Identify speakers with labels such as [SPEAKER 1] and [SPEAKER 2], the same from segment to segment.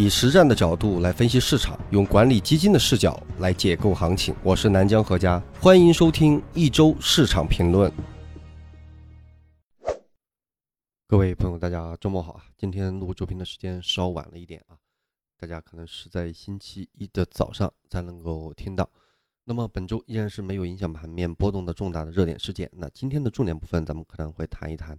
[SPEAKER 1] 以实战的角度来分析市场，用管理基金的视角来解构行情。我是南江何家，欢迎收听一周市场评论。各位朋友，大家周末好啊！今天录周评的时间稍晚了一点啊，大家可能是在星期一的早上才能够听到。那么本周依然是没有影响盘面波动的重大的热点事件。那今天的重点部分，咱们可能会谈一谈。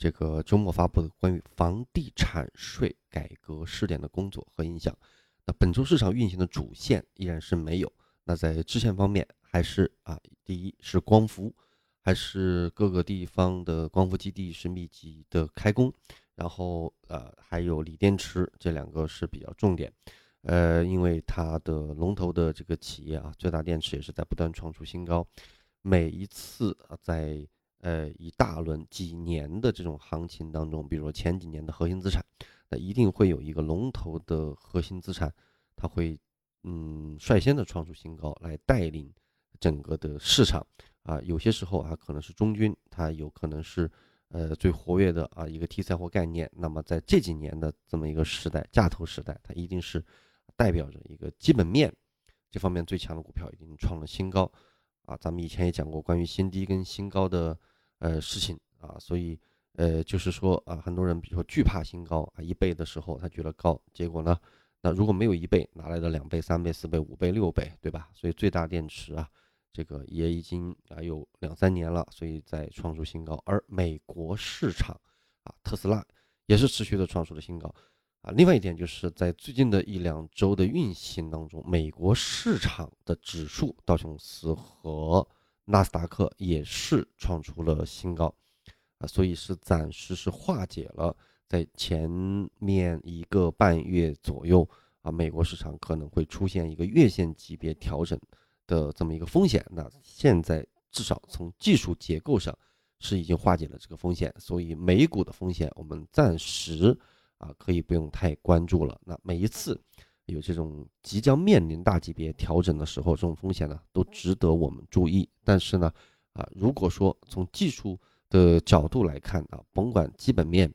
[SPEAKER 1] 这个周末发布的关于房地产税改革试点的工作和影响，那本周市场运行的主线依然是没有。那在支线方面，还是啊，第一是光伏，还是各个地方的光伏基地是密集的开工，然后呃还有锂电池这两个是比较重点。呃，因为它的龙头的这个企业啊，最大电池也是在不断创出新高，每一次啊在。呃，一大轮几年的这种行情当中，比如说前几年的核心资产，那一定会有一个龙头的核心资产，它会嗯率先的创出新高，来带领整个的市场啊。有些时候啊，可能是中军，它有可能是呃最活跃的啊一个题材或概念。那么在这几年的这么一个时代，价投时代，它一定是代表着一个基本面这方面最强的股票已经创了新高啊。咱们以前也讲过关于新低跟新高的。呃，事情啊，所以呃，就是说啊，很多人比如说惧怕新高啊，一倍的时候他觉得高，结果呢，那如果没有一倍，哪来的两倍、三倍、四倍、五倍、六倍，对吧？所以最大电池啊，这个也已经啊有两三年了，所以在创出新高。而美国市场啊，特斯拉也是持续的创出了新高啊。另外一点就是在最近的一两周的运行当中，美国市场的指数道琼斯和纳斯达克也是创出了新高，啊，所以是暂时是化解了在前面一个半月左右啊，美国市场可能会出现一个月线级别调整的这么一个风险。那现在至少从技术结构上是已经化解了这个风险，所以美股的风险我们暂时啊可以不用太关注了。那每一次。有这种即将面临大级别调整的时候，这种风险呢都值得我们注意。但是呢，啊，如果说从技术的角度来看啊，甭管基本面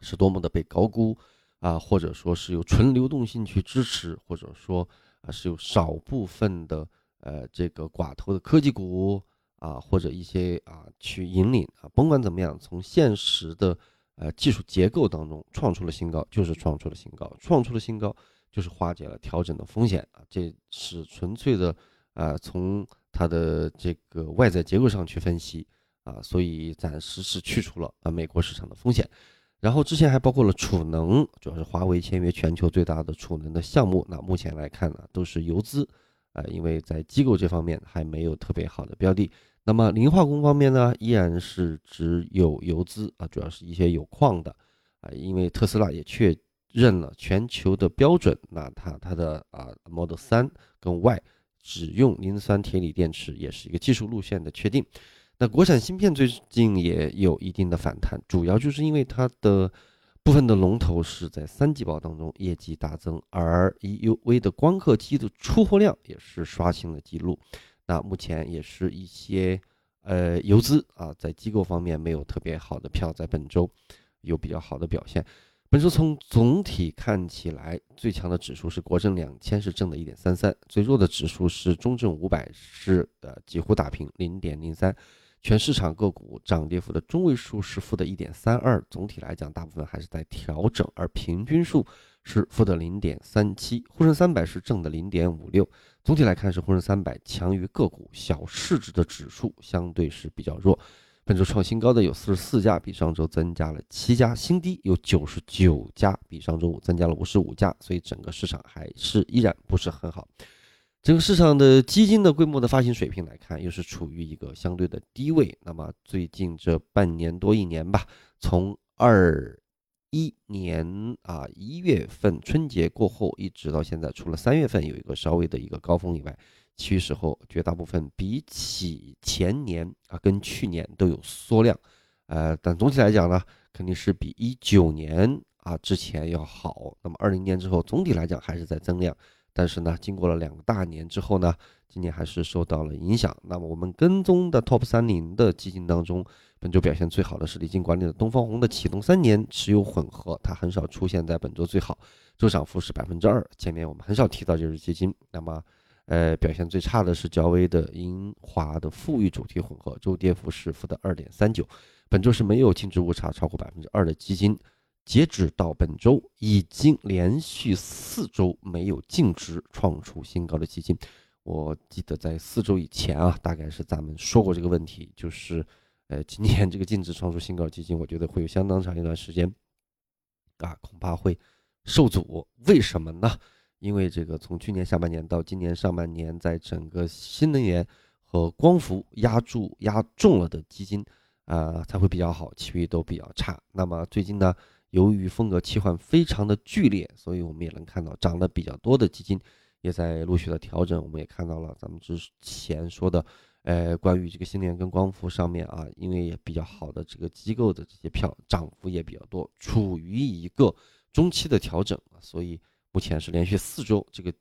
[SPEAKER 1] 是多么的被高估啊，或者说是有纯流动性去支持，或者说啊是有少部分的呃这个寡头的科技股啊，或者一些啊去引领啊，甭管怎么样，从现实的呃技术结构当中创出了新高，就是创出了新高，创出了新高。就是化解了调整的风险啊，这是纯粹的啊，从它的这个外在结构上去分析啊，所以暂时是去除了啊美国市场的风险。然后之前还包括了储能，主要是华为签约全球最大的储能的项目。那目前来看呢，都是游资啊，因为在机构这方面还没有特别好的标的。那么磷化工方面呢，依然是只有游资啊，主要是一些有矿的啊，因为特斯拉也确。认了全球的标准，那它它的啊 Model 三跟 Y 只用磷酸铁锂电池，也是一个技术路线的确定。那国产芯片最近也有一定的反弹，主要就是因为它的部分的龙头是在三季报当中业绩大增，而 EUV 的光刻机的出货量也是刷新了记录。那目前也是一些呃游资啊，在机构方面没有特别好的票，在本周有比较好的表现。本周从总体看起来，最强的指数是国证两千，是正的一点三三；最弱的指数是中证五百，是呃几乎打平零点零三。全市场个股涨跌幅的中位数是负的一点三二。总体来讲，大部分还是在调整，而平均数是负的零点三七。沪深三百是正的零点五六。总体来看，是沪深三百强于个股，小市值的指数相对是比较弱。本周创新高的有四十四家，比上周增加了七家；新低有九十九家，比上周五增加了五十五家。所以整个市场还是依然不是很好。整个市场的基金的规模的发行水平来看，又是处于一个相对的低位。那么最近这半年多一年吧，从二一年啊一月份春节过后，一直到现在，除了三月份有一个稍微的一个高峰以外。其余时候，绝大部分比起前年啊，跟去年都有缩量，呃，但总体来讲呢，肯定是比一九年啊之前要好。那么二零年之后，总体来讲还是在增量，但是呢，经过了两个大年之后呢，今年还是受到了影响。那么我们跟踪的 Top 三零的基金当中，本周表现最好的是李金管理的东方红的启动三年持有混合，它很少出现在本周最好，周涨幅是百分之二。前面我们很少提到这只基金。那么，呃，表现最差的是交威的银华的富裕主题混合，周跌幅是负的二点三九。本周是没有净值误差超过百分之二的基金。截止到本周，已经连续四周没有净值创出新高的基金。我记得在四周以前啊，大概是咱们说过这个问题，就是，呃，今年这个净值创出新高基金，我觉得会有相当长一段时间，啊，恐怕会受阻。为什么呢？因为这个从去年下半年到今年上半年，在整个新能源和光伏压住压中了的基金，啊，才会比较好，其余都比较差。那么最近呢？由于风格切换非常的剧烈，所以我们也能看到涨得比较多的基金也在陆续的调整。我们也看到了咱们之前说的，呃，关于这个新能源跟光伏上面啊，因为也比较好的这个机构的这些票涨幅也比较多，处于一个中期的调整所以目前是连续四周，这个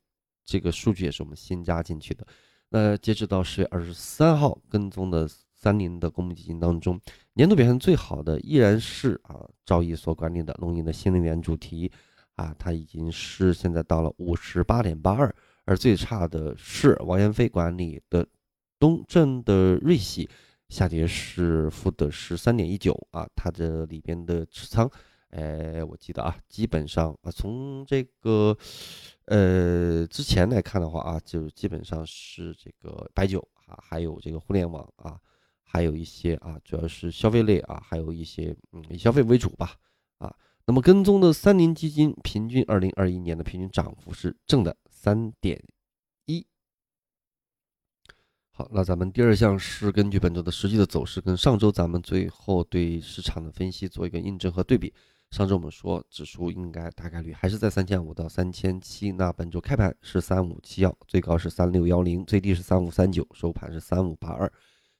[SPEAKER 1] 这个数据也是我们新加进去的。那截止到十月二十三号跟踪的。三零的公募基金当中，年度表现最好的依然是啊，赵毅所管理的龙吟的新能源主题啊，它已经是现在到了五十八点八二，而最差的是王彦飞管理的东正的瑞喜，下跌是负的十三点一九啊，它这里边的持仓，哎，我记得啊，基本上啊，从这个呃之前来看的话啊，就基本上是这个白酒啊，还有这个互联网啊。还有一些啊，主要是消费类啊，还有一些嗯，以消费为主吧啊。那么跟踪的三零基金，平均二零二一年的平均涨幅是正的三点一。好，那咱们第二项是根据本周的实际的走势，跟上周咱们最后对市场的分析做一个印证和对比。上周我们说指数应该大概率还是在三千五到三千七，那本周开盘是三五七幺，最高是三六幺零，最低是三五三九，收盘是三五八二。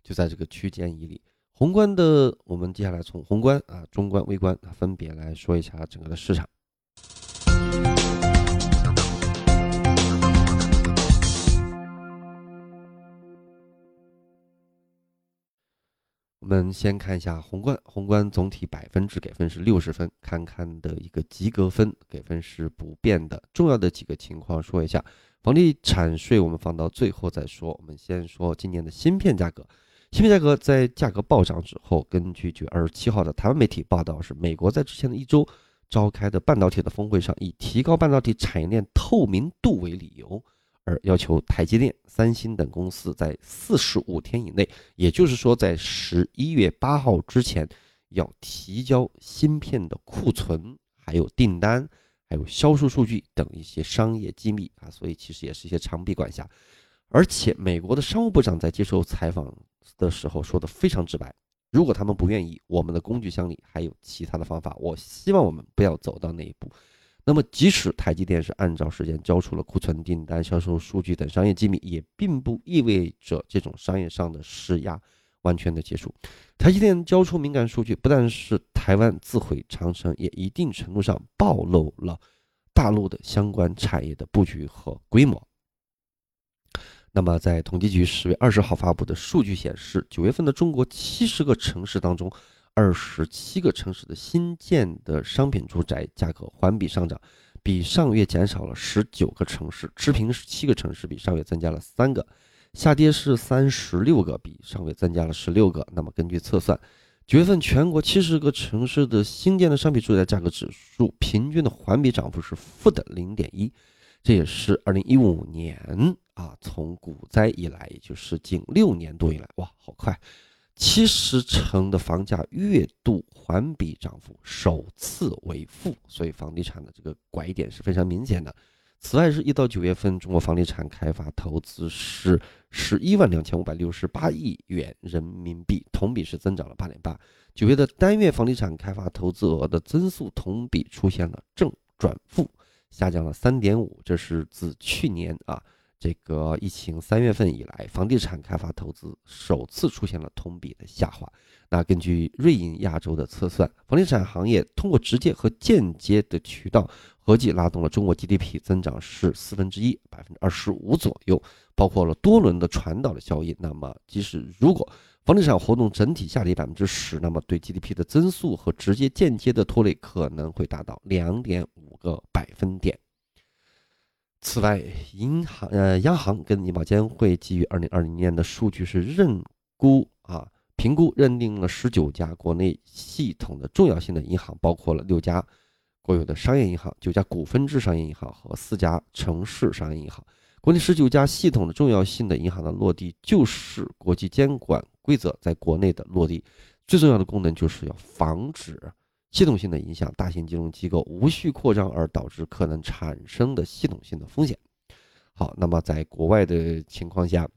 [SPEAKER 1] 就在这个区间以里，宏观的，我们接下来从宏观啊、中观、微观啊分别来说一下整个的市场。我们先看一下宏观，宏观总体百分制给分是六十分，看看的一个及格分给分是不变的。重要的几个情况说一下，房地产税我们放到最后再说，我们先说今年的芯片价格。芯片价格在价格暴涨之后，根据九月二十七号的台湾媒体报道，是美国在之前的一周召开的半导体的峰会上，以提高半导体产业链透明度为理由，而要求台积电、三星等公司在四十五天以内，也就是说在十一月八号之前，要提交芯片的库存、还有订单、还有销售数据等一些商业机密啊，所以其实也是一些长臂管辖。而且美国的商务部长在接受采访。的时候说的非常直白，如果他们不愿意，我们的工具箱里还有其他的方法。我希望我们不要走到那一步。那么，即使台积电是按照时间交出了库存、订单、销售数据等商业机密，也并不意味着这种商业上的施压完全的结束。台积电交出敏感数据，不但是台湾自毁长城，也一定程度上暴露了大陆的相关产业的布局和规模。那么，在统计局十月二十号发布的数据显示，九月份的中国七十个城市当中，二十七个城市的新建的商品住宅价格环比上涨，比上月减少了十九个城市；持平是七个城市，比上月增加了三个；下跌是三十六个，比上月增加了十六个。那么，根据测算，九月份全国七十个城市的新建的商品住宅价格指数平均的环比涨幅是负的零点一。这也是二零一五年啊，从股灾以来，也就是近六年多以来，哇，好快，七十城的房价月度环比涨幅首次为负，所以房地产的这个拐点是非常明显的。此外，是一到九月份，中国房地产开发投资是十一万两千五百六十八亿元人民币，同比是增长了八点八。九月的单月房地产开发投资额的增速同比出现了正转负。下降了三点五，这是自去年啊这个疫情三月份以来，房地产开发投资首次出现了同比的下滑。那根据瑞银亚洲的测算，房地产行业通过直接和间接的渠道，合计拉动了中国 GDP 增长是四分之一，百分之二十五左右，包括了多轮的传导的效应。那么，即使如果房地产活动整体下跌百分之十，那么对 GDP 的增速和直接间接的拖累可能会达到两点五个百分点。此外，银行呃，央行跟银保监会基于二零二零年的数据是认估啊，评估认定了十九家国内系统的重要性的银行，包括了六家国有的商业银行、九家股份制商业银行和四家城市商业银行。国内十九家系统的重要性的银行的落地，就是国际监管规则在国内的落地，最重要的功能就是要防止。系统性的影响，大型金融机构无序扩张而导致可能产生的系统性的风险。好，那么在国外的情况下，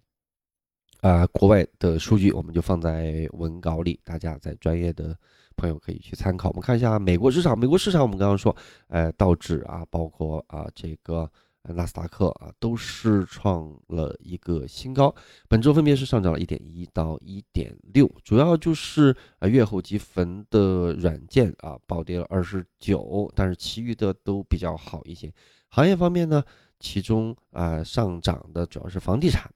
[SPEAKER 1] 啊，国外的数据我们就放在文稿里，大家在专业的朋友可以去参考。我们看一下美国市场，美国市场我们刚刚说，呃，道指啊，包括啊这个。纳斯达克啊，都是创了一个新高，本周分别是上涨了一点一到一点六，主要就是啊，月后积分的软件啊暴跌了二十九，但是其余的都比较好一些。行业方面呢，其中啊上涨的主要是房地产、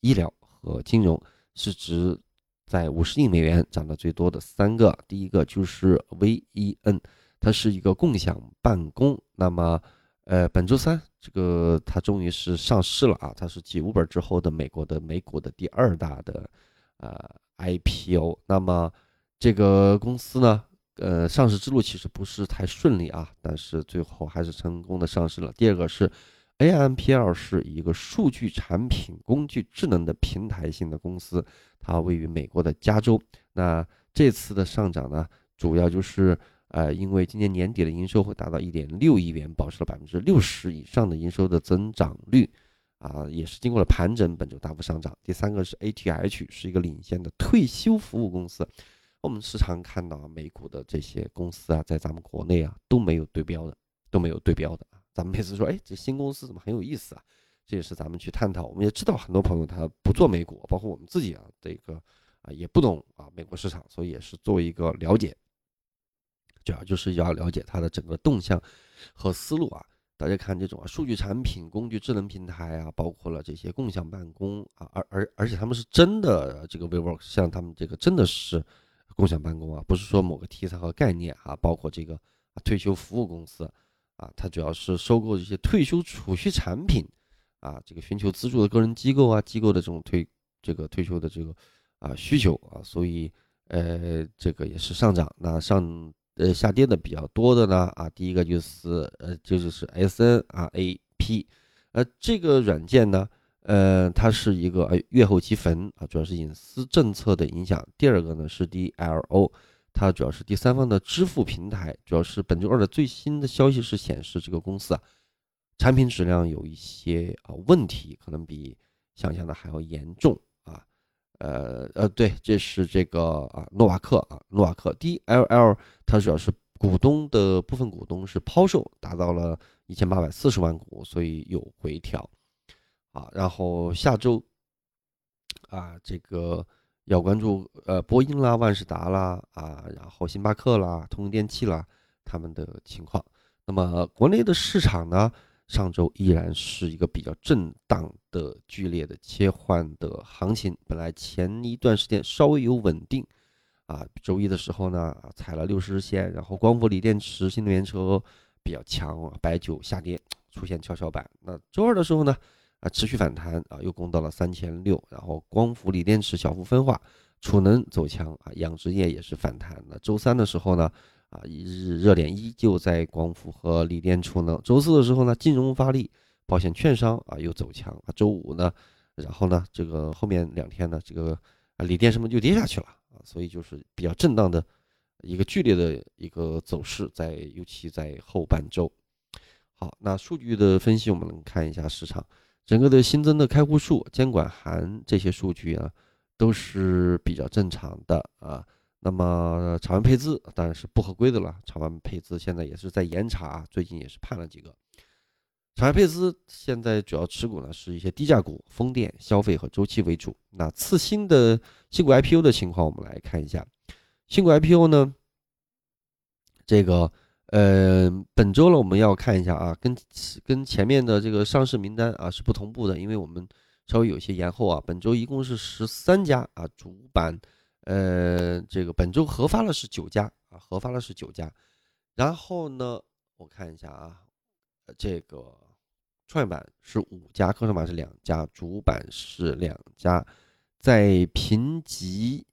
[SPEAKER 1] 医疗和金融，市值在五十亿美元，涨得最多的三个，第一个就是 VEN，它是一个共享办公，那么。呃，本周三，这个它终于是上市了啊！它是继 Uber 之后的美国的美股的第二大的呃 IPO。那么这个公司呢，呃，上市之路其实不是太顺利啊，但是最后还是成功的上市了。第二个是 AMPL 是一个数据产品工具智能的平台性的公司，它位于美国的加州。那这次的上涨呢，主要就是。呃，因为今年年底的营收会达到一点六亿元，保持了百分之六十以上的营收的增长率，啊，也是经过了盘整，本周大幅上涨。第三个是 ATH，是一个领先的退休服务公司。我们时常看到美股的这些公司啊，在咱们国内啊都没有对标的，都没有对标的啊。咱们每次说，哎，这新公司怎么很有意思啊？这也是咱们去探讨。我们也知道很多朋友他不做美股，包括我们自己啊，这个啊也不懂啊美国市场，所以也是作为一个了解。主要就是要了解它的整个动向和思路啊。大家看这种啊，数据产品、工具、智能平台啊，包括了这些共享办公啊，而而而且他们是真的这个 WeWork，像他们这个真的是共享办公啊，不是说某个题材和概念啊。包括这个退休服务公司啊，它主要是收购这些退休储蓄产品啊，这个寻求资助的个人机构啊，机构的这种退这个退休的这个啊需求啊，所以呃，这个也是上涨。那上。呃，下跌的比较多的呢，啊，第一个就是呃，就是是 S N 啊 A P，呃，这个软件呢，呃，它是一个呃月后积分啊，主要是隐私政策的影响。第二个呢是 D L O，它主要是第三方的支付平台，主要是本周二的最新的消息是显示这个公司啊，产品质量有一些啊问题，可能比想象的还要严重。呃呃，对，这是这个啊，诺瓦克啊，诺瓦克 DLL，它主要是股东的部分股东是抛售，达到了一千八百四十万股，所以有回调啊。然后下周啊，这个要关注呃，波音啦、万事达啦啊，然后星巴克啦、通用电气啦他们的情况。那么国内的市场呢？上周依然是一个比较震荡的、剧烈的切换的行情。本来前一段时间稍微有稳定，啊，周一的时候呢，踩了六十日线，然后光伏、锂电池、新能源车比较强，白酒下跌，出现跷跷板。那周二的时候呢，啊，持续反弹啊，又攻到了三千六，然后光伏、锂电池小幅分化，储能走强啊，养殖业也是反弹。那周三的时候呢？啊，一日热点依旧在光伏和锂电储能。周四的时候呢，金融发力，保险券商啊又走强啊。周五呢，然后呢，这个后面两天呢，这个啊锂电什么就跌下去了啊，所以就是比较震荡的一个剧烈的一个走势，在尤其在后半周。好，那数据的分析，我们能看一下市场整个的新增的开户数、监管函这些数据啊，都是比较正常的啊。那么场外配资当然是不合规的了，场外配资现在也是在严查，最近也是判了几个。海佩斯现在主要持股呢是一些低价股、风电、消费和周期为主。那次新的新股 IPO 的情况，我们来看一下。新股 IPO 呢，这个呃，本周呢我们要看一下啊，跟跟前面的这个上市名单啊是不同步的，因为我们稍微有些延后啊。本周一共是十三家啊，主板呃，这个本周核发了是九家啊，核发了是九家。然后呢，我看一下啊，这个。创业板是五家，科创板是两家，主板是两家。在评级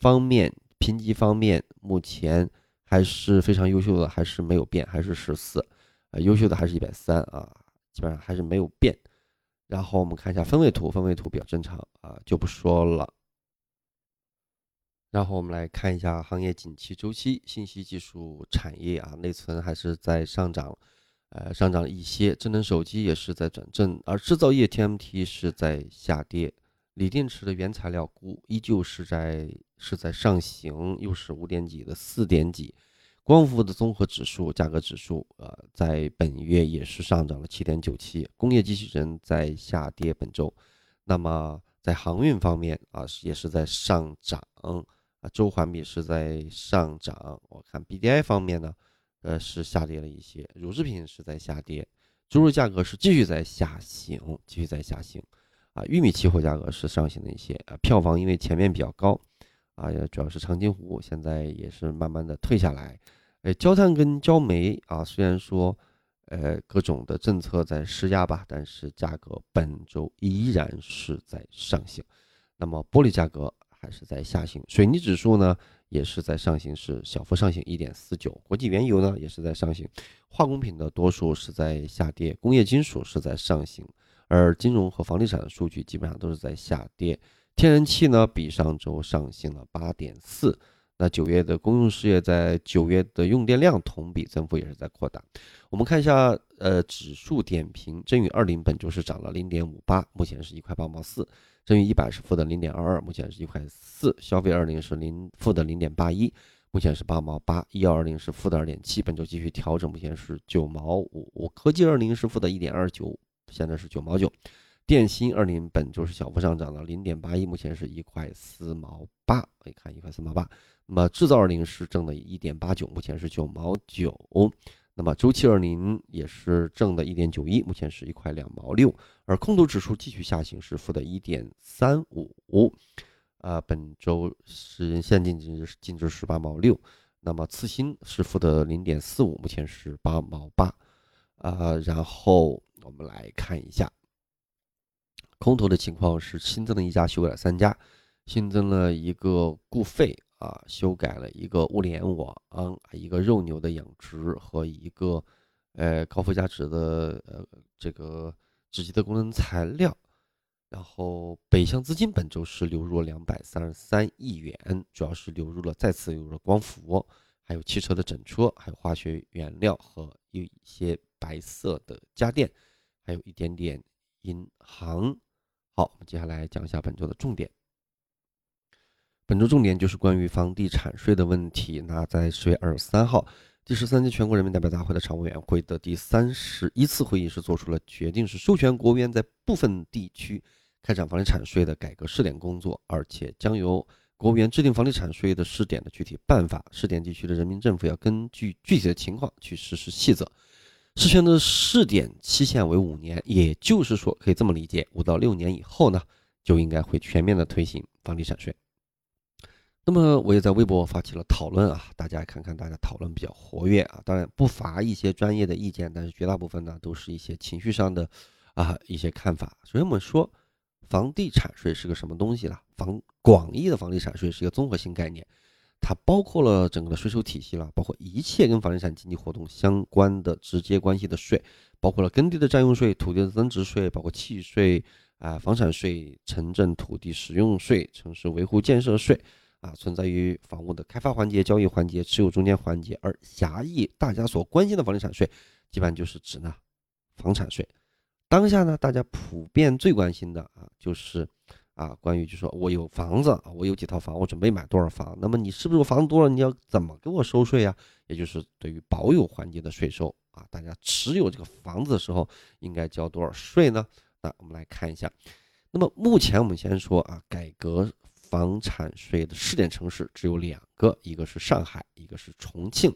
[SPEAKER 1] 方面，评级方面目前还是非常优秀的，还是没有变，还是十四。呃，优秀的还是一百三啊，基本上还是没有变。然后我们看一下分位图，分位图比较正常啊，就不说了。然后我们来看一下行业景气周期，信息技术产业啊，内存还是在上涨。呃，上涨一些，智能手机也是在转正，而制造业 TMT 是在下跌，锂电池的原材料股依旧是在是在上行，又是五点几的四点几，光伏的综合指数价格指数，呃，在本月也是上涨了七点九七，工业机器人在下跌本周，那么在航运方面啊，也是在上涨，啊，周环比是在上涨，我看 BDI 方面呢。呃，是下跌了一些，乳制品是在下跌，猪肉价格是继续在下行，继续在下行，啊，玉米期货价格是上行的一些，啊，票房因为前面比较高，啊，主要是长津湖现在也是慢慢的退下来，呃，焦炭跟焦煤啊，虽然说，呃，各种的政策在施压吧，但是价格本周依然是在上行，那么玻璃价格还是在下行，水泥指数呢？也是在上行，是小幅上行一点四九。国际原油呢也是在上行，化工品的多数是在下跌，工业金属是在上行，而金融和房地产的数据基本上都是在下跌。天然气呢比上周上行了八点四。那九月的公用事业在九月的用电量同比增幅也是在扩大。我们看一下，呃，指数点评，真宇二零本周是涨了零点五八，目前是一块八毛四。正宇一百是负的零点二二，目前是一块四。消费二零是零负的零点八一，目前是八毛八。医药二零是负的二点七，本周继续调整，目前是九毛五。科技二零是负的一点二九，现在是九毛九。电芯二零本周是小幅上涨了零点八一，目前是一块四毛八。可以看一块四毛八。那么制造二零是挣的一点八九，目前是九毛九。那么周期二零也是挣的一点九一，目前是一块两毛六，而空头指数继续下行，是负的一点三五，啊，本周是现净净值净值十八毛六，那么次新是负的零点四五，目前是八毛八，啊，然后我们来看一下空头的情况是新增了一家，修改了三家，新增了一个固废。啊，修改了一个物联网，一个肉牛的养殖和一个，呃，高附加值的呃这个纸基的功能材料。然后北向资金本周是流入了两百三十三亿元，主要是流入了再次流入了光伏，还有汽车的整车，还有化学原料和一些白色的家电，还有一点点银行。好，我们接下来讲一下本周的重点。本周重点就是关于房地产税的问题。那在十月二十三号，第十三届全国人民代表大会的常务委员会的第三十一次会议是做出了决定，是授权国务院在部分地区开展房地产税的改革试点工作，而且将由国务院制定房地产税的试点的具体办法。试点地区的人民政府要根据具体的情况去实施细则。事权的试点期限为五年，也就是说，可以这么理解，五到六年以后呢，就应该会全面的推行房地产税。那么我也在微博发起了讨论啊，大家看看，大家讨论比较活跃啊，当然不乏一些专业的意见，但是绝大部分呢都是一些情绪上的啊一些看法。首先我们说，房地产税是个什么东西呢？房广义的房地产税是一个综合性概念，它包括了整个的税收体系了，包括一切跟房地产经济活动相关的直接关系的税，包括了耕地的占用税、土地的增值税，包括契税啊、房产税、城镇土地使用税、城市维护建设税。啊，存在于房屋的开发环节、交易环节、持有中间环节，而狭义大家所关心的房地产税，基本上就是指呢房产税。当下呢，大家普遍最关心的啊，就是啊，关于就说我有房子啊，我有几套房，我准备买多少房，那么你是不是房子多了，你要怎么给我收税啊？也就是对于保有环节的税收啊，大家持有这个房子的时候应该交多少税呢？那我们来看一下，那么目前我们先说啊，改革房产税的试点城市只有两个，一个是上海，一个是重庆。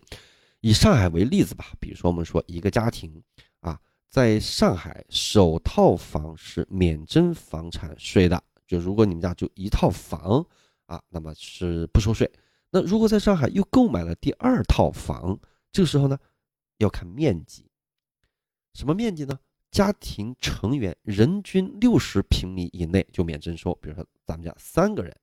[SPEAKER 1] 以上海为例子吧，比如说我们说一个家庭啊，在上海首套房是免征房产税的。就如果你们家就一套房啊，那么是不收税。那如果在上海又购买了第二套房，这个时候呢，要看面积。什么面积呢？家庭成员人均六十平米以内就免征收。比如说咱们家三个人，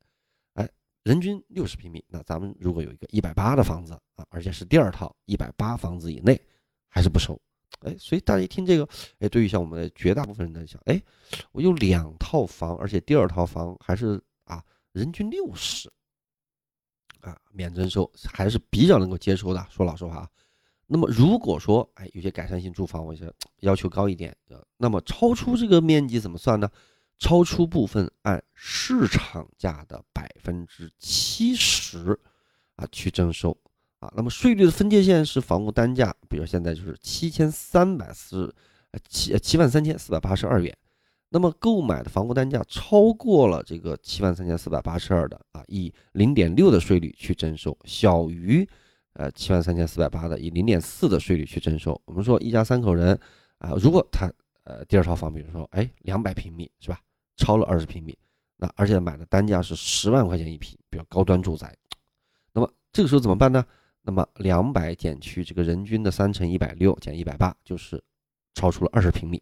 [SPEAKER 1] 人均六十平米，那咱们如果有一个一百八的房子啊，而且是第二套一百八房子以内，还是不收。哎，所以大家一听这个，哎，对于像我们绝大部分人来讲，哎，我有两套房，而且第二套房还是啊，人均六十，啊，免征收还是比较能够接受的。说老实话啊，那么如果说哎，有些改善性住房，我觉得要求高一点，那么超出这个面积怎么算呢？超出部分按市场价的百分之七十啊去征收。啊，那么税率的分界线是房屋单价，比如现在就是七千三百四，呃七七万三千四百八十二元。那么购买的房屋单价超过了这个七万三千四百八十二的啊，以零点六的税率去征收；小于呃七万三千四百八的，以零点四的税率去征收。我们说一家三口人啊，如果他呃第二套房，比如说哎两百平米是吧，超了二十平米，那而且买的单价是十万块钱一平，比较高端住宅，那么这个时候怎么办呢？那么两百减去这个人均的三乘一百六减一百八，就是超出了二十平米。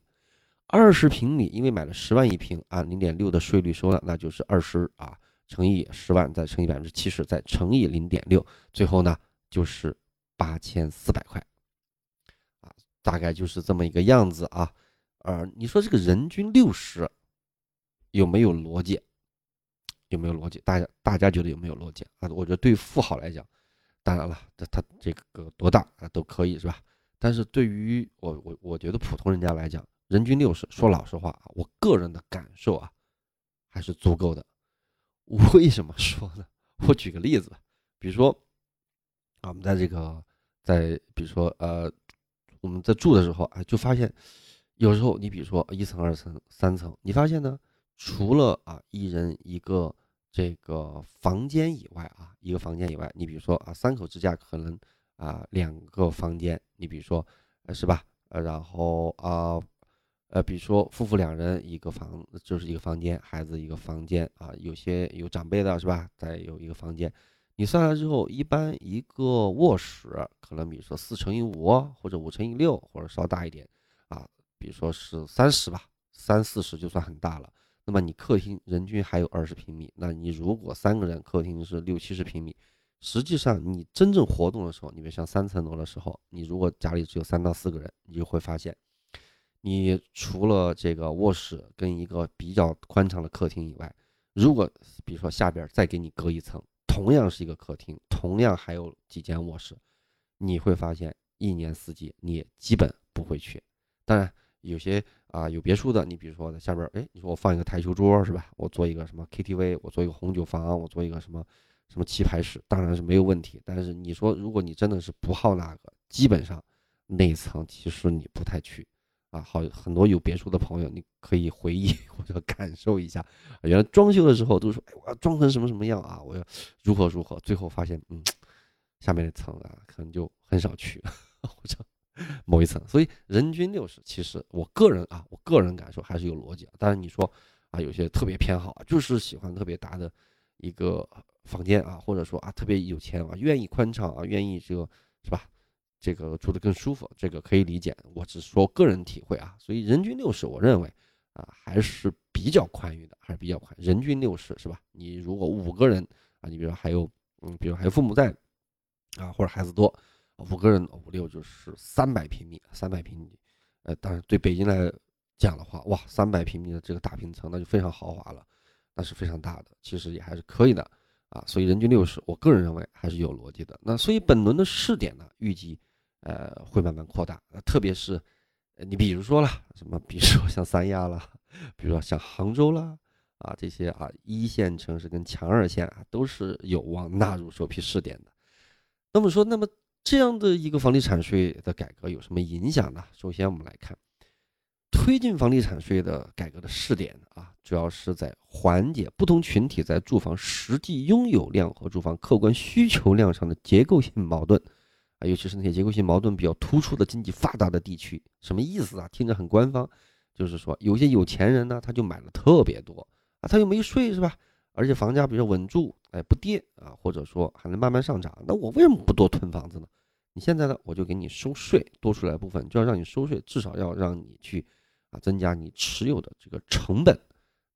[SPEAKER 1] 二十平米，因为买了十万一平，按零点六的税率收了，那就是二十啊乘以十万，再乘以百分之七十，再乘以零点六，最后呢就是八千四百块啊，大概就是这么一个样子啊。呃，你说这个人均六十有没有逻辑？有没有逻辑？大家大家觉得有没有逻辑啊？我觉得对于富豪来讲。当然了，这他这个多大啊都可以是吧？但是对于我我我觉得普通人家来讲，人均六十，说老实话啊，我个人的感受啊，还是足够的。为什么说呢？我举个例子吧，比如说啊，我们在这个在比如说呃，我们在住的时候啊，就发现有时候你比如说一层、二层、三层，你发现呢，除了啊一人一个。这个房间以外啊，一个房间以外，你比如说啊，三口之家可能啊两个房间，你比如说，是吧？呃然后啊，呃比如说夫妇两人一个房就是一个房间，孩子一个房间啊，有些有长辈的是吧？再有一个房间，你算下之后，一般一个卧室可能比如说四乘以五或者五乘以六或者稍大一点啊，比如说是三十吧，三四十就算很大了。那么你客厅人均还有二十平米，那你如果三个人客厅是六七十平米，实际上你真正活动的时候，你别像三层楼的时候，你如果家里只有三到四个人，你就会发现，你除了这个卧室跟一个比较宽敞的客厅以外，如果比如说下边再给你隔一层，同样是一个客厅，同样还有几间卧室，你会发现一年四季你基本不会缺，当然。有些啊有别墅的，你比如说在下边，哎，你说我放一个台球桌是吧？我做一个什么 KTV，我做一个红酒房，我做一个什么什么棋牌室，当然是没有问题。但是你说如果你真的是不好那个，基本上内层其实你不太去啊。好，很多有别墅的朋友，你可以回忆 或者感受一下，原来装修的时候都说，哎，我要装成什么什么样啊？我要如何如何，最后发现，嗯，下面那层啊，可能就很少去或者。某一层，所以人均六十，其实我个人啊，我个人感受还是有逻辑啊。当然你说啊，有些特别偏好啊，就是喜欢特别大的一个房间啊，或者说啊特别有钱啊，愿意宽敞啊，愿意这个是吧？这个住的更舒服，这个可以理解。我只说个人体会啊，所以人均六十，我认为啊还是比较宽裕的，还是比较宽。人均六十是吧？你如果五个人啊，你比如说还有嗯，比如还有父母在啊，或者孩子多。五个人五六就是三百平米，三百平米，呃，当然对北京来讲的话，哇，三百平米的这个大平层那就非常豪华了，那是非常大的，其实也还是可以的啊。所以人均六十，我个人认为还是有逻辑的。那所以本轮的试点呢，预计呃会慢慢扩大，特别是你比如说了什么，比如说像三亚啦，比如说像杭州啦，啊，这些啊一线城市跟强二线啊都是有望纳入首批试点的。那么说，那么这样的一个房地产税的改革有什么影响呢？首先我们来看，推进房地产税的改革的试点啊，主要是在缓解不同群体在住房实际拥有量和住房客观需求量上的结构性矛盾啊，尤其是那些结构性矛盾比较突出的经济发达的地区。什么意思啊？听着很官方，就是说有些有钱人呢，他就买了特别多。啊，他又没税是吧？而且房价比较稳住，哎，不跌啊，或者说还能慢慢上涨。那我为什么不多囤房子呢？你现在呢，我就给你收税，多出来部分就要让你收税，至少要让你去啊增加你持有的这个成本，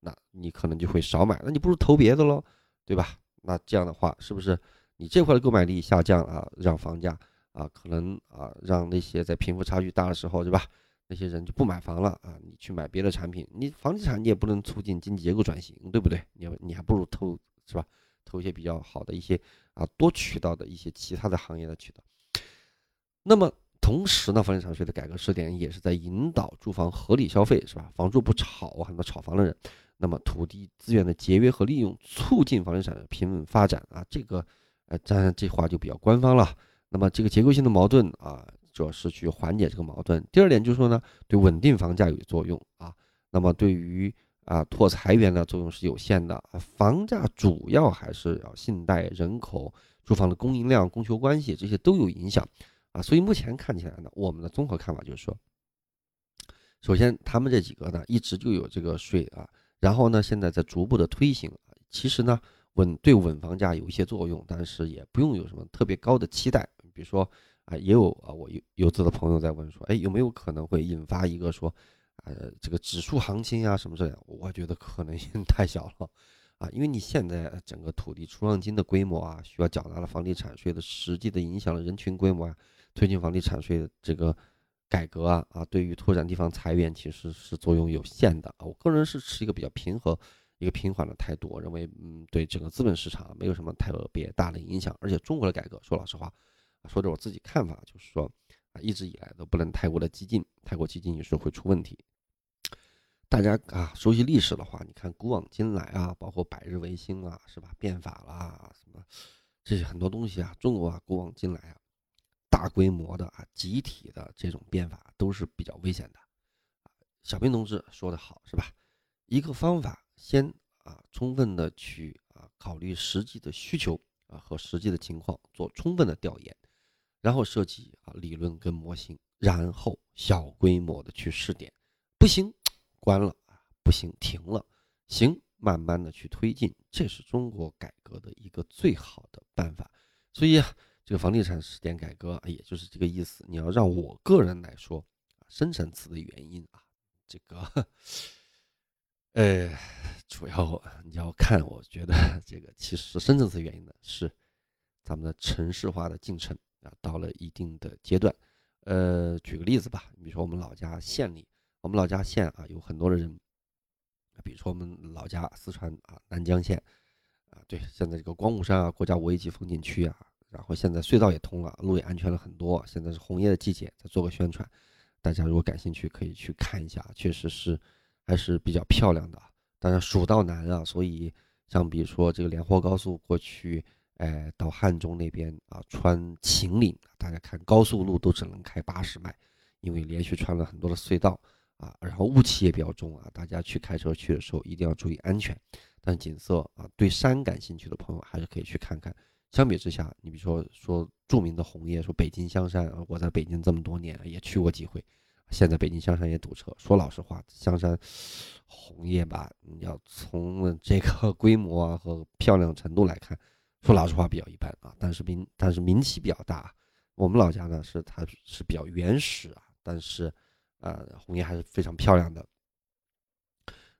[SPEAKER 1] 那你可能就会少买。那你不如投别的喽，对吧？那这样的话，是不是你这块的购买力下降啊，让房价啊可能啊让那些在贫富差距大的时候，对吧？那些人就不买房了啊！你去买别的产品，你房地产你也不能促进经济结构转型，对不对？你你还不如投是吧？投一些比较好的一些啊多渠道的一些其他的行业的渠道。那么同时呢，房地产税的改革试点也是在引导住房合理消费，是吧？房住不炒，很多炒房的人。那么土地资源的节约和利用，促进房地产的平稳发展啊！这个呃，当然这话就比较官方了。那么这个结构性的矛盾啊。主要是去缓解这个矛盾。第二点就是说呢，对稳定房价有作用啊。那么对于啊拓财源的作用是有限的。房价主要还是要信贷、人口、住房的供应量、供求关系这些都有影响啊。所以目前看起来呢，我们的综合看法就是说，首先他们这几个呢一直就有这个税啊，然后呢现在在逐步的推行。其实呢稳对稳房价有一些作用，但是也不用有什么特别高的期待。比如说。啊，也有啊，我有有资的朋友在问说，哎，有没有可能会引发一个说，呃，这个指数行情啊什么之类？我觉得可能性 太小了，啊，因为你现在整个土地出让金的规模啊，需要缴纳的房地产税的实际的影响了人群规模啊，推进房地产税的这个改革啊，啊，对于拓展地方财源其实是作用有限的啊。我个人是持一个比较平和、一个平缓的态度，我认为，嗯，对整个资本市场没有什么特别大的影响，而且中国的改革，说老实话。说着我自己看法，就是说啊，一直以来都不能太过的激进，太过激进有时候会出问题。大家啊，熟悉历史的话，你看古往今来啊，包括百日维新啊，是吧？变法啦，什么这些很多东西啊，中国啊，古往今来啊，大规模的啊，集体的这种变法都是比较危险的。小平同志说的好，是吧？一个方法，先啊，充分的去啊，考虑实际的需求啊和实际的情况，做充分的调研。然后设计啊理论跟模型，然后小规模的去试点，不行关了啊，不行停了，行慢慢的去推进，这是中国改革的一个最好的办法。所以啊，这个房地产试点改革也就是这个意思。你要让我个人来说，深层次的原因啊，这个呃，主要你要看，我觉得这个其实深层次原因呢是咱们的城市化的进程。啊到了一定的阶段，呃，举个例子吧，比如说我们老家县里，我们老家县啊，有很多的人，比如说我们老家四川啊南江县，啊，对，现在这个光武山啊，国家五 A 级风景区啊，然后现在隧道也通了，路也安全了很多，现在是红叶的季节，再做个宣传，大家如果感兴趣可以去看一下，确实是还是比较漂亮的，当然蜀道难啊，所以像比如说这个连霍高速过去。哎，到汉中那边啊，穿秦岭，大家看高速路都只能开八十迈，因为连续穿了很多的隧道啊，然后雾气也比较重啊，大家去开车去的时候一定要注意安全。但景色啊，对山感兴趣的朋友还是可以去看看。相比之下，你比如说说著名的红叶，说北京香山，我在北京这么多年也去过几回，现在北京香山也堵车。说老实话，香山红叶吧，你要从这个 规模啊和漂亮程度来看。说老实话比较一般啊，但是名但是名气比较大。我们老家呢是它是比较原始啊，但是呃红叶还是非常漂亮的。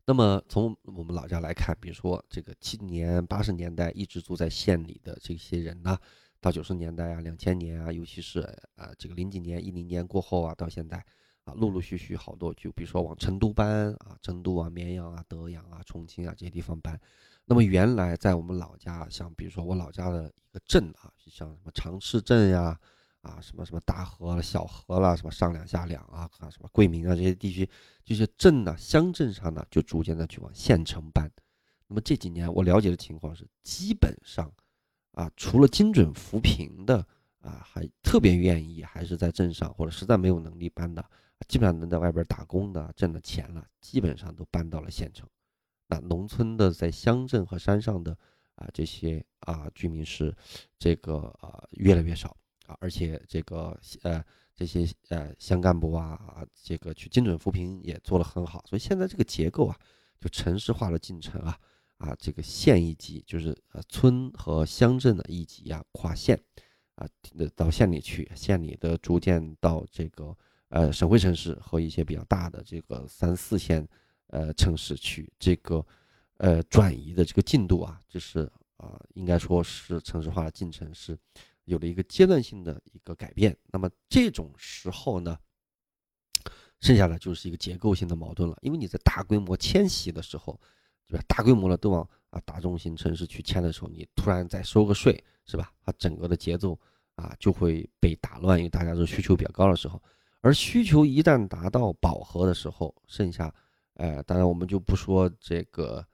[SPEAKER 1] 那么从我们老家来看，比如说这个七年八十年代一直住在县里的这些人呢，到九十年代啊两千年啊，尤其是呃这个零几年一零年过后啊，到现在啊陆陆续续好多就比如说往成都搬啊，成都啊绵阳啊德阳啊重庆啊这些地方搬。那么原来在我们老家，像比如说我老家的一个镇啊，像什么长赤镇呀，啊什么什么大河、小河啦，什么上两下两啊，什么桂明啊这些地区，这些镇呢，乡镇上呢，就逐渐的去往县城搬，那么这几年我了解的情况是，基本上啊，除了精准扶贫的啊，还特别愿意还是在镇上，或者实在没有能力搬的，基本上能在外边打工的挣了钱了，基本上都搬到了县城。那农村的在乡镇和山上的啊这些啊居民是这个啊越来越少啊，而且这个呃这些呃乡干部啊啊这个去精准扶贫也做得很好，所以现在这个结构啊就城市化的进程啊啊这个县一级就是呃村和乡镇的一级啊跨县啊到县里去，县里的逐渐到这个呃省会城市和一些比较大的这个三四线。呃，城市去这个，呃，转移的这个进度啊，就是啊，应该说是城市化的进程是有了一个阶段性的一个改变。那么这种时候呢，剩下的就是一个结构性的矛盾了。因为你在大规模迁徙的时候，对吧？大规模的都往啊大中型城市去迁的时候，你突然再收个税，是吧？它整个的节奏啊就会被打乱，因为大家都需求比较高的时候，而需求一旦达到饱和的时候，剩下。哎，当然我们就不说这个，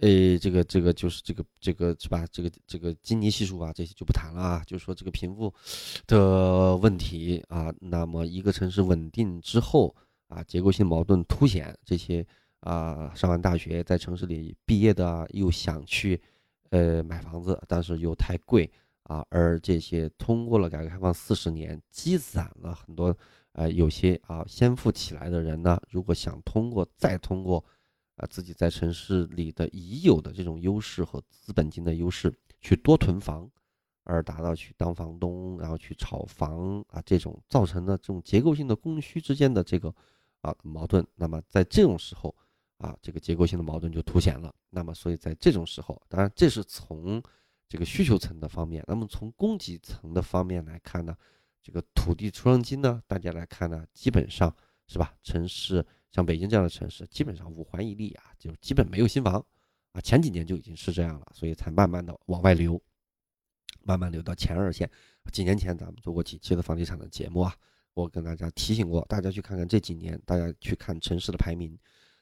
[SPEAKER 1] 诶，这个这个就是这个这个是吧？这个这个基尼系数啊，这些就不谈了啊。就说这个贫富的问题啊，那么一个城市稳定之后啊，结构性矛盾凸显，这些啊上完大学在城市里毕业的啊，又想去呃买房子，但是又太贵啊，而这些通过了改革开放四十年，积攒了很多。呃，有些啊先富起来的人呢，如果想通过再通过，啊自己在城市里的已有的这种优势和资本金的优势去多囤房，而达到去当房东，然后去炒房啊这种造成的这种结构性的供需之间的这个啊矛盾，那么在这种时候啊这个结构性的矛盾就凸显了。那么所以在这种时候，当然这是从这个需求层的方面，那么从供给层的方面来看呢？这个土地出让金呢，大家来看呢，基本上是吧？城市像北京这样的城市，基本上五环以内啊，就基本没有新房啊。前几年就已经是这样了，所以才慢慢的往外流，慢慢流到前二线。几年前咱们做过几期的房地产的节目啊，我跟大家提醒过，大家去看看这几年，大家去看城市的排名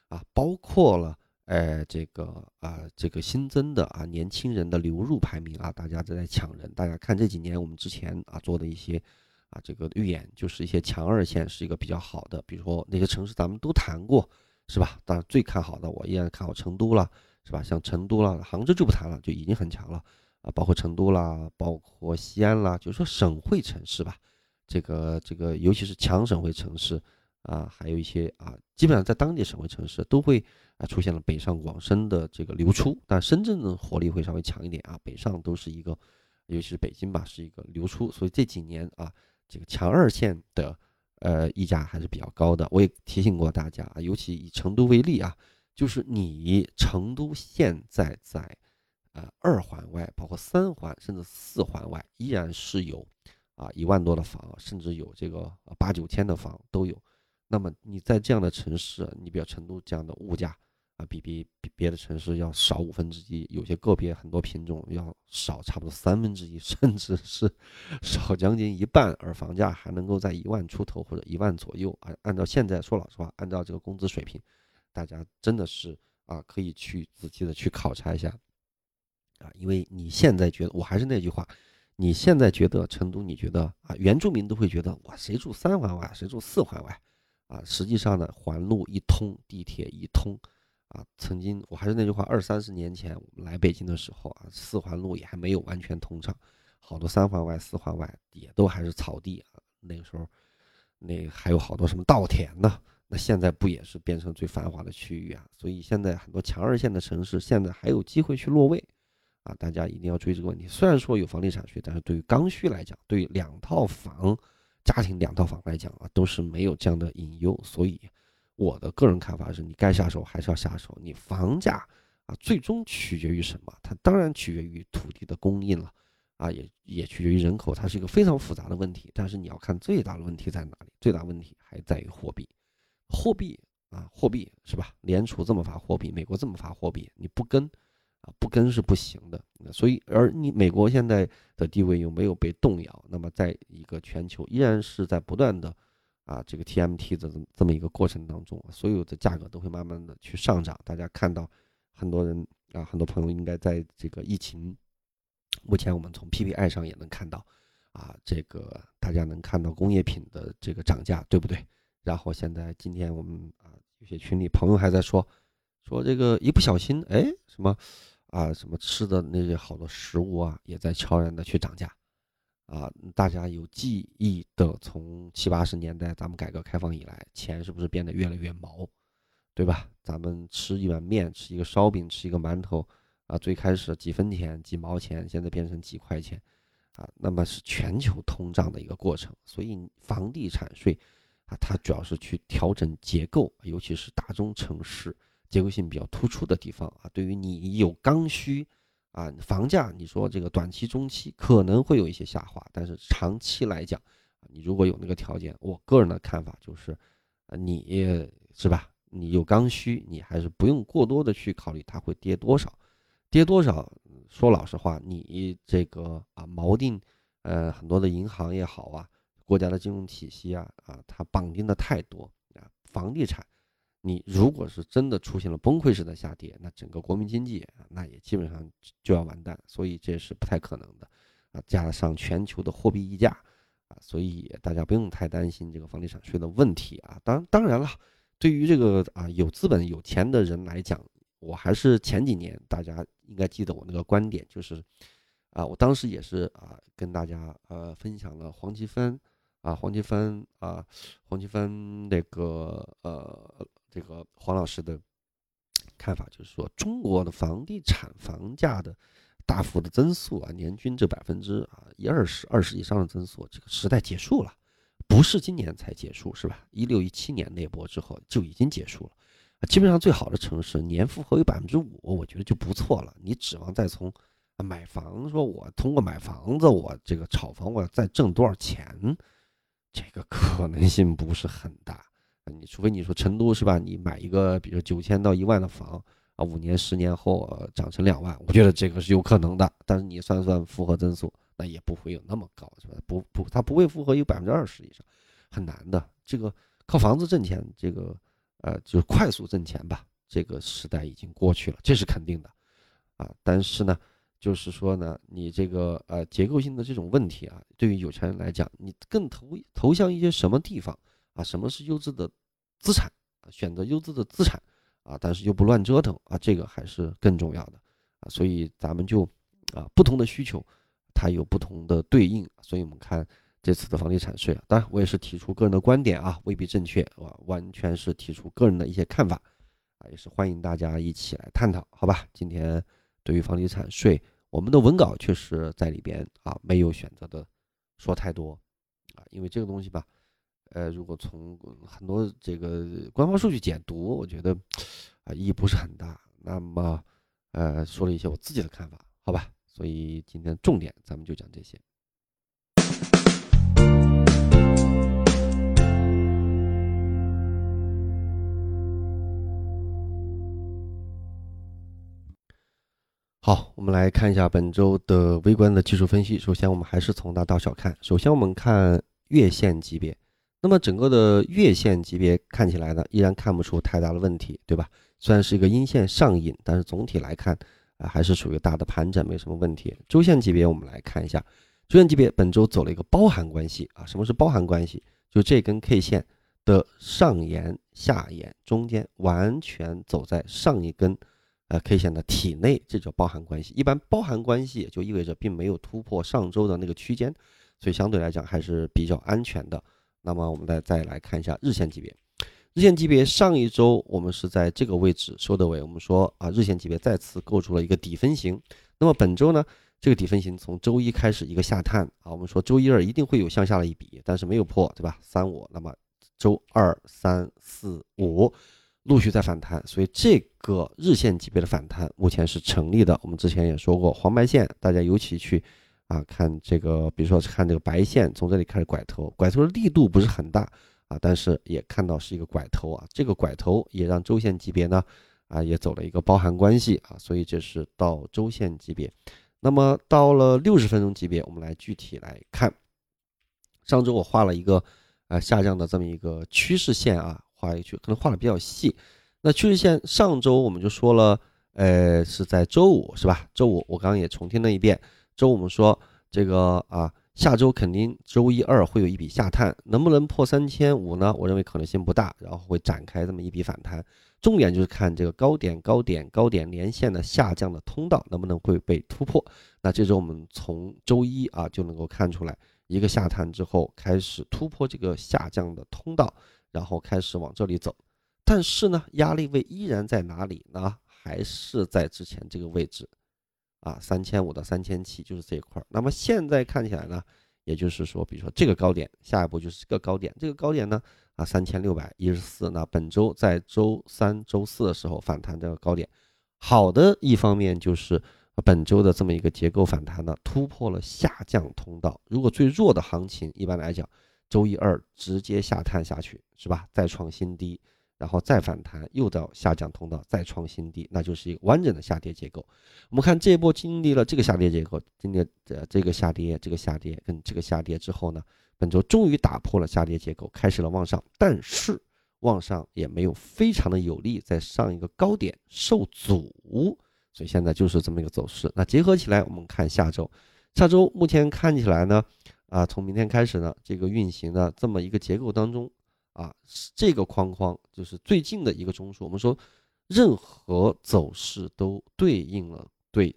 [SPEAKER 1] 啊，包括了呃这个啊这个新增的啊年轻人的流入排名啊，大家都在抢人。大家看这几年我们之前啊做的一些。啊，这个预演就是一些强二线是一个比较好的，比如说那些城市咱们都谈过，是吧？当然最看好的我依然看好成都了，是吧？像成都了，杭州就不谈了，就已经很强了啊。包括成都啦，包括西安啦，就是说省会城市吧。这个这个，尤其是强省会城市啊，还有一些啊，基本上在当地省会城市都会啊出现了北上广深的这个流出，但深圳的活力会稍微强一点啊。北上都是一个，尤其是北京吧，是一个流出，所以这几年啊。这个强二线的，呃，溢价还是比较高的。我也提醒过大家啊，尤其以成都为例啊，就是你成都现在在，呃，二环外，包括三环甚至四环外，依然是有啊一万多的房，甚至有这个八九千的房都有。那么你在这样的城市，你比如成都这样的物价。啊，比比比别的城市要少五分之一，有些个别很多品种要少差不多三分之一，甚至是少将近一半，而房价还能够在一万出头或者一万左右。按按照现在说老实话，按照这个工资水平，大家真的是啊，可以去仔细的去考察一下啊，因为你现在觉得，我还是那句话，你现在觉得成都，你觉得啊，原住民都会觉得哇，谁住三环外，谁住四环外啊？实际上呢，环路一通，地铁一通。啊，曾经我还是那句话，二三十年前我们来北京的时候啊，四环路也还没有完全通畅，好多三环外、四环外也都还是草地啊。那个时候，那还有好多什么稻田呢？那现在不也是变成最繁华的区域啊？所以现在很多强二线的城市现在还有机会去落位啊！大家一定要注意这个问题。虽然说有房地产税，但是对于刚需来讲，对于两套房家庭两套房来讲啊，都是没有这样的隐忧，所以。我的个人看法是，你该下手还是要下手。你房价啊，最终取决于什么？它当然取决于土地的供应了，啊，也也取决于人口。它是一个非常复杂的问题。但是你要看最大的问题在哪里？最大问题还在于货币，货币啊，货币是吧？联储这么发货币，美国这么发货币，你不跟啊，不跟是不行的。所以，而你美国现在的地位又没有被动摇，那么在一个全球依然是在不断的。啊，这个 TMT 的这么一个过程当中，所有的价格都会慢慢的去上涨。大家看到很多人啊，很多朋友应该在这个疫情，目前我们从 PPI 上也能看到，啊，这个大家能看到工业品的这个涨价，对不对？然后现在今天我们啊，有些群里朋友还在说，说这个一不小心，哎，什么啊，什么吃的那些好多食物啊，也在悄然的去涨价。啊，大家有记忆的，从七八十年代咱们改革开放以来，钱是不是变得越来越毛，对吧？咱们吃一碗面，吃一个烧饼，吃一个馒头，啊，最开始几分钱、几毛钱，现在变成几块钱，啊，那么是全球通胀的一个过程。所以房地产税，啊，它主要是去调整结构，尤其是大中城市结构性比较突出的地方啊，对于你有刚需。啊，房价你说这个短期、中期可能会有一些下滑，但是长期来讲，你如果有那个条件，我个人的看法就是，你是吧？你有刚需，你还是不用过多的去考虑它会跌多少，跌多少。说老实话，你这个啊锚定，呃，很多的银行也好啊，国家的金融体系啊，啊，它绑定的太多啊，房地产。你如果是真的出现了崩溃式的下跌，那整个国民经济那也基本上就要完蛋，所以这是不太可能的啊。加上全球的货币溢价啊，所以大家不用太担心这个房地产税的问题啊。当当然了，对于这个啊有资本有钱的人来讲，我还是前几年大家应该记得我那个观点，就是啊，我当时也是啊跟大家呃分享了黄奇帆啊黄奇帆啊黄奇帆那个呃。这个黄老师的看法就是说，中国的房地产房价的大幅的增速啊，年均这百分之啊一二十、二十以上的增速，这个时代结束了，不是今年才结束，是吧？一六一七年那波之后就已经结束了。基本上最好的城市年复合有百分之五，我觉得就不错了。你指望再从买房，说我通过买房子，我这个炒房，我要再挣多少钱，这个可能性不是很大。你除非你说成都是吧？你买一个，比如九千到一万的房啊，五年、十年后涨成两万，我觉得这个是有可能的。但是你算算复合增速，那也不会有那么高，是吧？不不，它不会复合有百分之二十以上，很难的。这个靠房子挣钱，这个呃，就是快速挣钱吧，这个时代已经过去了，这是肯定的啊。但是呢，就是说呢，你这个呃结构性的这种问题啊，对于有钱人来讲，你更投投向一些什么地方？啊，什么是优质的资产啊？选择优质的资产啊，但是又不乱折腾啊，这个还是更重要的啊。所以咱们就啊，不同的需求，它有不同的对应。所以我们看这次的房地产税啊，当然我也是提出个人的观点啊，未必正确啊，完全是提出个人的一些看法啊，也是欢迎大家一起来探讨，好吧？今天对于房地产税，我们的文稿确实在里边啊，没有选择的说太多啊，因为这个东西吧。呃，如果从很多这个官方数据解读，我觉得啊意义不是很大。那么，呃，说了一些我自己的看法，好吧。所以今天重点咱们就讲这些。好，我们来看一下本周的微观的技术分析。首先，我们还是从大到小看。首先，我们看月线级别。那么整个的月线级别看起来呢，依然看不出太大的问题，对吧？虽然是一个阴线上影，但是总体来看啊，还是属于大的盘整，没什么问题。周线级别我们来看一下，周线级别本周走了一个包含关系啊。什么是包含关系？就这根 K 线的上沿、下沿、中间完全走在上一根呃 K 线的体内，这叫包含关系。一般包含关系就意味着并没有突破上周的那个区间，所以相对来讲还是比较安全的。那么我们再再来看一下日线级别，日线级别上一周我们是在这个位置收的尾，我们说啊日线级别再次构筑了一个底分型。那么本周呢，这个底分型从周一开始一个下探啊，我们说周一二一定会有向下的一笔，但是没有破，对吧？三五，那么周二三四五陆续在反弹，所以这个日线级别的反弹目前是成立的。我们之前也说过黄白线，大家尤其去。啊，看这个，比如说看这个白线从这里开始拐头，拐头的力度不是很大啊，但是也看到是一个拐头啊，这个拐头也让周线级别呢啊也走了一个包含关系啊，所以这是到周线级别。那么到了六十分钟级别，我们来具体来看，上周我画了一个啊下降的这么一个趋势线啊，画一个可能画的比较细。那趋势线上周我们就说了。呃，是在周五是吧？周五我刚刚也重听了一遍。周五我们说这个啊，下周肯定周一、二会有一笔下探，能不能破三千五呢？我认为可能性不大，然后会展开这么一笔反弹。重点就是看这个高点、高点、高点连线的下降的通道能不能会被突破。那这周我们从周一啊就能够看出来，一个下探之后开始突破这个下降的通道，然后开始往这里走。但是呢，压力位依然在哪里呢？还是在之前这个位置，啊，三千五到三千七就是这一块儿。那么现在看起来呢，也就是说，比如说这个高点，下一步就是这个高点，这个高点呢，啊，三千六百一十四。那本周在周三、周四的时候反弹这个高点，好的一方面就是本周的这么一个结构反弹呢，突破了下降通道。如果最弱的行情，一般来讲，周一、二直接下探下去，是吧？再创新低。然后再反弹，又到下降通道，再创新低，那就是一个完整的下跌结构。我们看这一波经历了这个下跌结构，经历的这个下跌、这个下跌跟这个下跌之后呢，本周终于打破了下跌结构，开始了往上，但是往上也没有非常的有力，在上一个高点受阻，所以现在就是这么一个走势。那结合起来，我们看下周，下周目前看起来呢，啊，从明天开始呢，这个运行的这么一个结构当中。啊，这个框框就是最近的一个中枢。我们说，任何走势都对应了对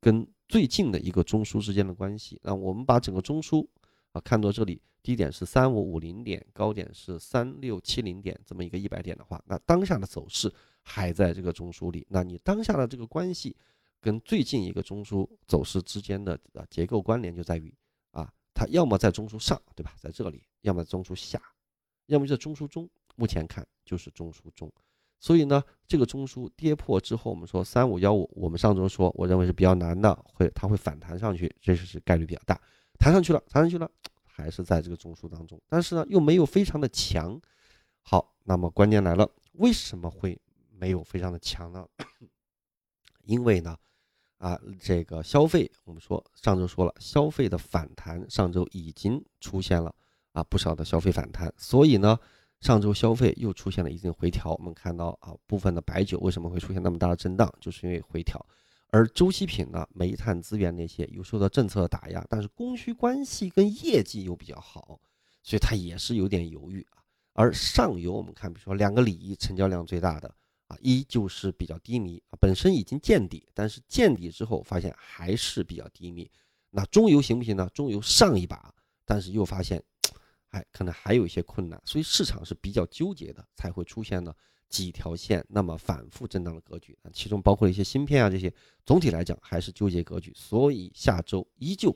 [SPEAKER 1] 跟最近的一个中枢之间的关系。那我们把整个中枢啊看到这里，低点是三五五零点，高点是三六七零点，这么一个一百点的话，那当下的走势还在这个中枢里。那你当下的这个关系跟最近一个中枢走势之间的啊结构关联就在于啊，它要么在中枢上，对吧？在这里，要么中枢下。要么就在中枢中，目前看就是中枢中，所以呢，这个中枢跌破之后，我们说三五幺五，我们上周说，我认为是比较难的，会它会反弹上去，这是概率比较大，弹上去了，弹上去了，还是在这个中枢当中，但是呢，又没有非常的强。好，那么关键来了，为什么会没有非常的强呢？因为呢，啊，这个消费，我们说上周说了，消费的反弹上周已经出现了。啊，不少的消费反弹，所以呢，上周消费又出现了一定回调。我们看到啊，部分的白酒为什么会出现那么大的震荡，就是因为回调。而周期品呢，煤炭资源那些又受到政策打压，但是供需关系跟业绩又比较好，所以它也是有点犹豫啊。而上游我们看，比如说两个锂成交量最大的啊，依旧是比较低迷啊，本身已经见底，但是见底之后发现还是比较低迷。那中游行不行呢？中游上一把，但是又发现。哎，可能还有一些困难，所以市场是比较纠结的，才会出现了几条线那么反复震荡的格局。其中包括了一些芯片啊这些，总体来讲还是纠结格局。所以下周依旧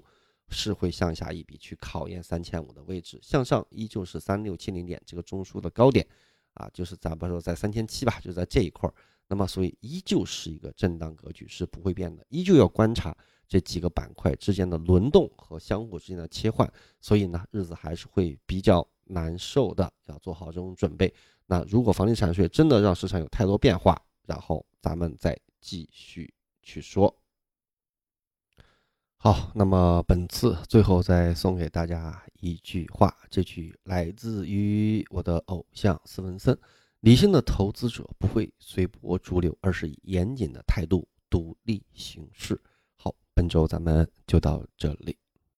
[SPEAKER 1] 是会向下一笔去考验三千五的位置，向上依旧是三六七零点这个中枢的高点啊，就是咱们说在三千七吧，就在这一块儿。那么所以依旧是一个震荡格局是不会变的，依旧要观察。这几个板块之间的轮动和相互之间的切换，所以呢，日子还是会比较难受的，要做好这种准备。那如果房地产税真的让市场有太多变化，然后咱们再继续去说。好，那么本次最后再送给大家一句话，这句来自于我的偶像斯文森：理性的投资者不会随波逐流，而是以严谨的态度独立行事。本周咱们就到这里。